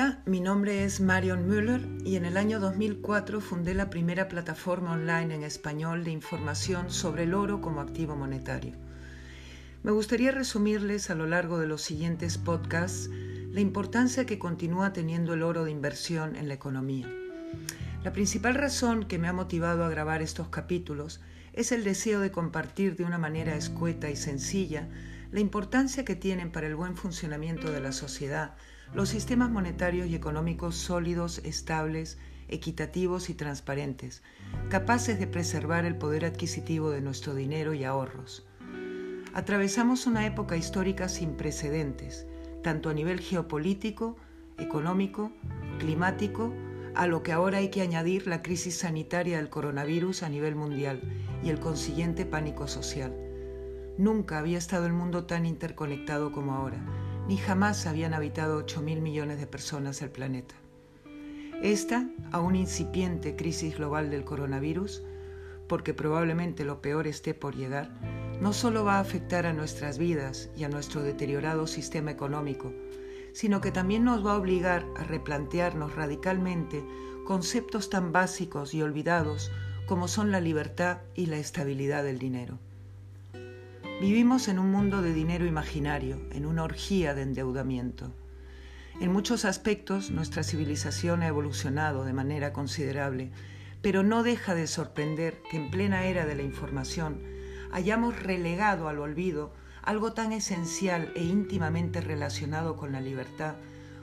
Hola, mi nombre es Marion Müller y en el año 2004 fundé la primera plataforma online en español de información sobre el oro como activo monetario. Me gustaría resumirles a lo largo de los siguientes podcasts la importancia que continúa teniendo el oro de inversión en la economía. La principal razón que me ha motivado a grabar estos capítulos es el deseo de compartir de una manera escueta y sencilla la importancia que tienen para el buen funcionamiento de la sociedad los sistemas monetarios y económicos sólidos, estables, equitativos y transparentes, capaces de preservar el poder adquisitivo de nuestro dinero y ahorros. Atravesamos una época histórica sin precedentes, tanto a nivel geopolítico, económico, climático, a lo que ahora hay que añadir la crisis sanitaria del coronavirus a nivel mundial y el consiguiente pánico social. Nunca había estado el mundo tan interconectado como ahora ni jamás habían habitado 8 mil millones de personas el planeta. Esta, aún incipiente crisis global del coronavirus, porque probablemente lo peor esté por llegar, no solo va a afectar a nuestras vidas y a nuestro deteriorado sistema económico, sino que también nos va a obligar a replantearnos radicalmente conceptos tan básicos y olvidados como son la libertad y la estabilidad del dinero. Vivimos en un mundo de dinero imaginario, en una orgía de endeudamiento. En muchos aspectos nuestra civilización ha evolucionado de manera considerable, pero no deja de sorprender que en plena era de la información hayamos relegado al olvido algo tan esencial e íntimamente relacionado con la libertad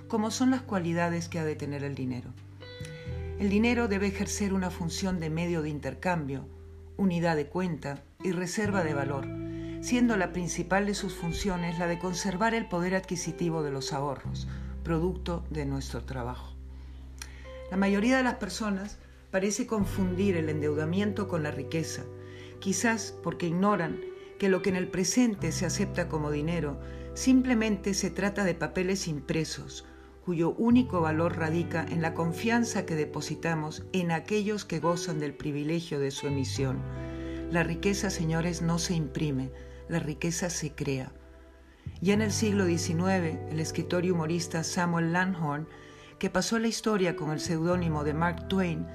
como son las cualidades que ha de tener el dinero. El dinero debe ejercer una función de medio de intercambio, unidad de cuenta y reserva de valor, siendo la principal de sus funciones la de conservar el poder adquisitivo de los ahorros, producto de nuestro trabajo. La mayoría de las personas parece confundir el endeudamiento con la riqueza, quizás porque ignoran que lo que en el presente se acepta como dinero simplemente se trata de papeles impresos, cuyo único valor radica en la confianza que depositamos en aquellos que gozan del privilegio de su emisión. La riqueza, señores, no se imprime, la riqueza se crea. Ya en el siglo XIX, el escritor y humorista Samuel Langhorne, que pasó la historia con el seudónimo de Mark Twain,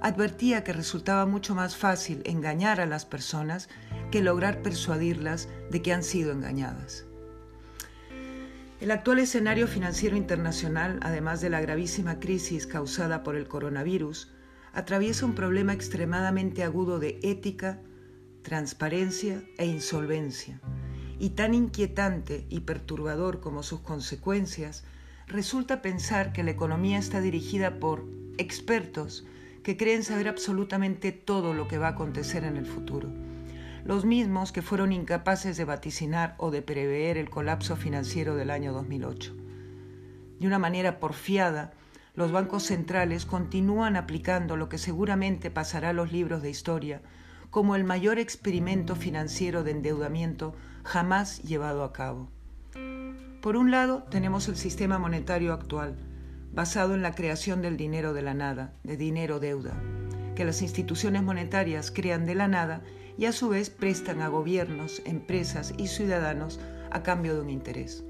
advertía que resultaba mucho más fácil engañar a las personas que lograr persuadirlas de que han sido engañadas. El actual escenario financiero internacional, además de la gravísima crisis causada por el coronavirus, atraviesa un problema extremadamente agudo de ética, transparencia e insolvencia, y tan inquietante y perturbador como sus consecuencias, resulta pensar que la economía está dirigida por expertos que creen saber absolutamente todo lo que va a acontecer en el futuro, los mismos que fueron incapaces de vaticinar o de prever el colapso financiero del año 2008. De una manera porfiada, los bancos centrales continúan aplicando lo que seguramente pasará a los libros de historia como el mayor experimento financiero de endeudamiento jamás llevado a cabo. Por un lado, tenemos el sistema monetario actual, basado en la creación del dinero de la nada, de dinero deuda, que las instituciones monetarias crean de la nada y a su vez prestan a gobiernos, empresas y ciudadanos a cambio de un interés.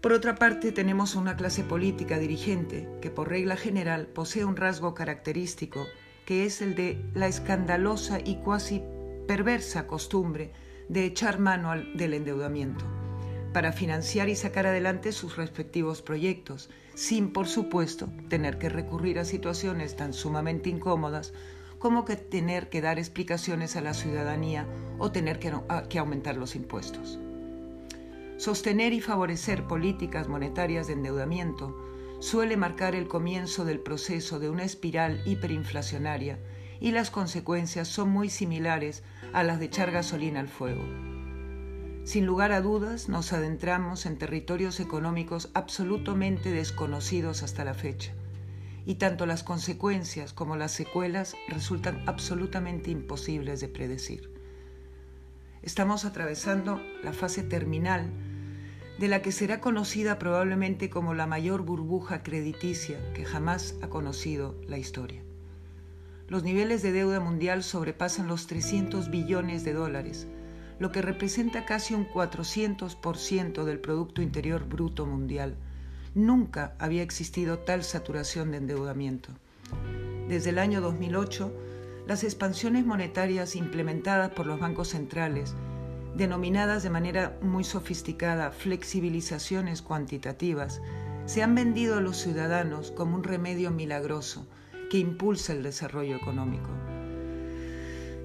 Por otra parte, tenemos una clase política dirigente que por regla general posee un rasgo característico que es el de la escandalosa y cuasi perversa costumbre de echar mano del endeudamiento para financiar y sacar adelante sus respectivos proyectos, sin, por supuesto, tener que recurrir a situaciones tan sumamente incómodas como que tener que dar explicaciones a la ciudadanía o tener que, que aumentar los impuestos. Sostener y favorecer políticas monetarias de endeudamiento suele marcar el comienzo del proceso de una espiral hiperinflacionaria y las consecuencias son muy similares a las de echar gasolina al fuego. Sin lugar a dudas, nos adentramos en territorios económicos absolutamente desconocidos hasta la fecha, y tanto las consecuencias como las secuelas resultan absolutamente imposibles de predecir. Estamos atravesando la fase terminal de la que será conocida probablemente como la mayor burbuja crediticia que jamás ha conocido la historia. Los niveles de deuda mundial sobrepasan los 300 billones de dólares, lo que representa casi un 400% del Producto Interior Bruto Mundial, nunca había existido tal saturación de endeudamiento. Desde el año 2008, las expansiones monetarias implementadas por los bancos centrales, denominadas de manera muy sofisticada flexibilizaciones cuantitativas, se han vendido a los ciudadanos como un remedio milagroso que impulsa el desarrollo económico.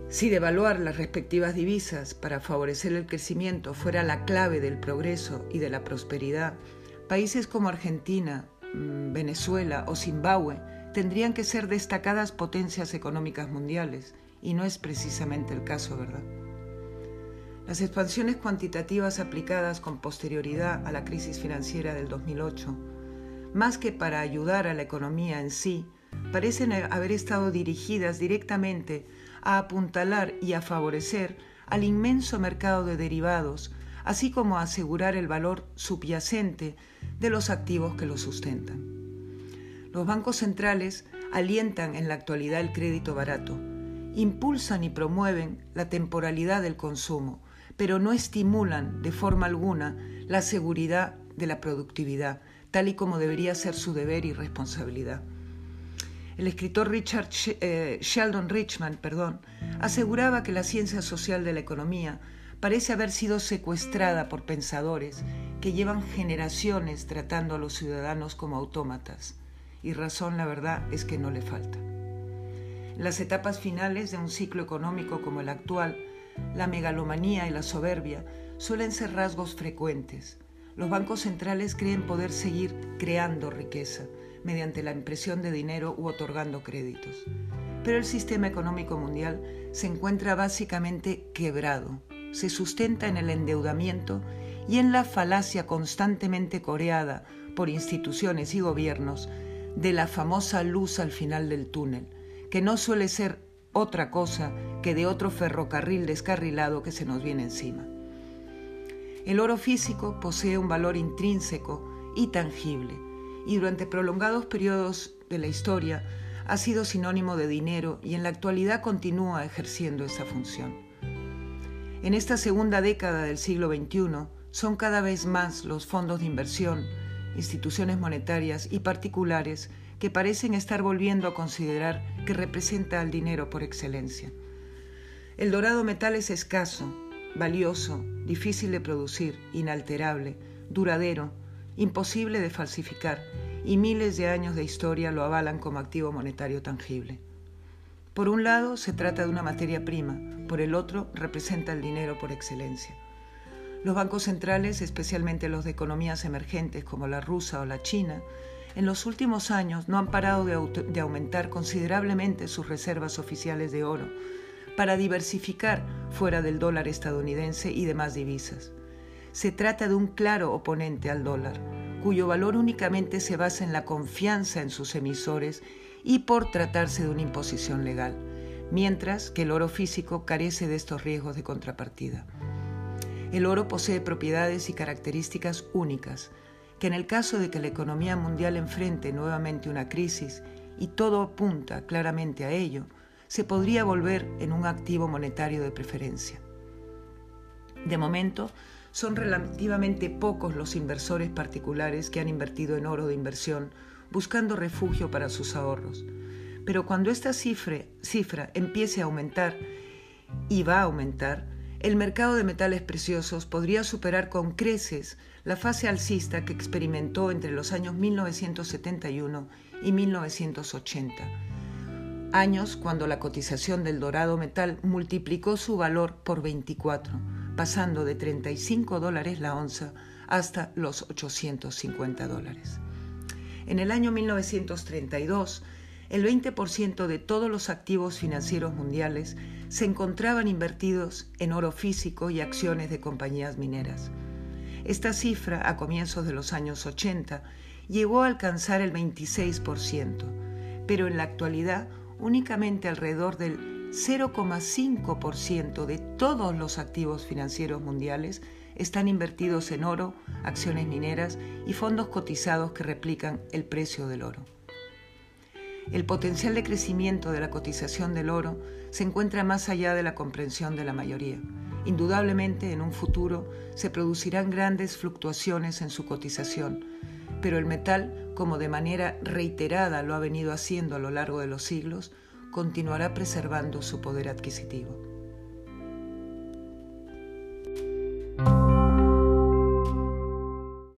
Si devaluar las respectivas divisas para favorecer el crecimiento fuera la clave del progreso y de la prosperidad, países como Argentina, mm, Venezuela o Zimbabue tendrían que ser destacadas potencias económicas mundiales, y no es precisamente el caso, ¿verdad? Las expansiones cuantitativas aplicadas con posterioridad a la crisis financiera del 2008, más que para ayudar a la economía en sí, parecen haber estado dirigidas directamente a apuntalar y a favorecer al inmenso mercado de derivados, así como a asegurar el valor subyacente de los activos que lo sustentan. Los bancos centrales alientan en la actualidad el crédito barato, impulsan y promueven la temporalidad del consumo, pero no estimulan de forma alguna la seguridad de la productividad, tal y como debería ser su deber y responsabilidad. El escritor Richard eh, Sheldon Richman perdón, aseguraba que la ciencia social de la economía parece haber sido secuestrada por pensadores que llevan generaciones tratando a los ciudadanos como autómatas, y razón la verdad es que no le falta. En las etapas finales de un ciclo económico como el actual, la megalomanía y la soberbia suelen ser rasgos frecuentes. Los bancos centrales creen poder seguir creando riqueza, mediante la impresión de dinero u otorgando créditos. Pero el sistema económico mundial se encuentra básicamente quebrado, se sustenta en el endeudamiento y en la falacia constantemente coreada por instituciones y gobiernos de la famosa luz al final del túnel, que no suele ser otra cosa que de otro ferrocarril descarrilado que se nos viene encima. El oro físico posee un valor intrínseco y tangible, y durante prolongados periodos de la historia ha sido sinónimo de dinero y en la actualidad continúa ejerciendo esa función. En esta segunda década del siglo XXI son cada vez más los fondos de inversión, instituciones monetarias y particulares que parecen estar volviendo a considerar que representa al dinero por excelencia. El dorado metal es escaso, valioso, difícil de producir, inalterable, duradero, imposible de falsificar, y miles de años de historia lo avalan como activo monetario tangible. Por un lado, se trata de una materia prima, por el otro, representa el dinero por excelencia. Los bancos centrales, especialmente los de economías emergentes como la rusa o la china, en los últimos años no han parado de, aumentar considerablemente sus reservas oficiales de oro para diversificar fuera del dólar estadounidense y demás divisas. Se trata de un claro oponente al dólar, cuyo valor únicamente se basa en la confianza en sus emisores y por tratarse de una imposición legal, mientras que el oro físico carece de estos riesgos de contrapartida. El oro posee propiedades y características únicas, que en el caso de que la economía mundial enfrente nuevamente una crisis, y todo apunta claramente a ello, se podría volver en un activo monetario de preferencia. De momento, son relativamente pocos los inversores particulares que han invertido en oro de inversión buscando refugio para sus ahorros. Pero cuando esta cifra, cifra empiece a aumentar, y va a aumentar, el mercado de metales preciosos podría superar con creces la fase alcista que experimentó entre los años 1971 y 1980, años cuando la cotización del dorado metal multiplicó su valor por 24 pasando de 35 dólares la onza hasta los 850 dólares. En el año 1932, el 20% de todos los activos financieros mundiales se encontraban invertidos en oro físico y acciones de compañías mineras. Esta cifra, a comienzos de los años 80, llegó a alcanzar el 26%, pero en la actualidad únicamente alrededor del 0,5% de todos los activos financieros mundiales están invertidos en oro, acciones mineras y fondos cotizados que replican el precio del oro. El potencial de crecimiento de la cotización del oro se encuentra más allá de la comprensión de la mayoría. Indudablemente en un futuro se producirán grandes fluctuaciones en su cotización, pero el metal, como de manera reiterada lo ha venido haciendo a lo largo de los siglos, continuará preservando su poder adquisitivo.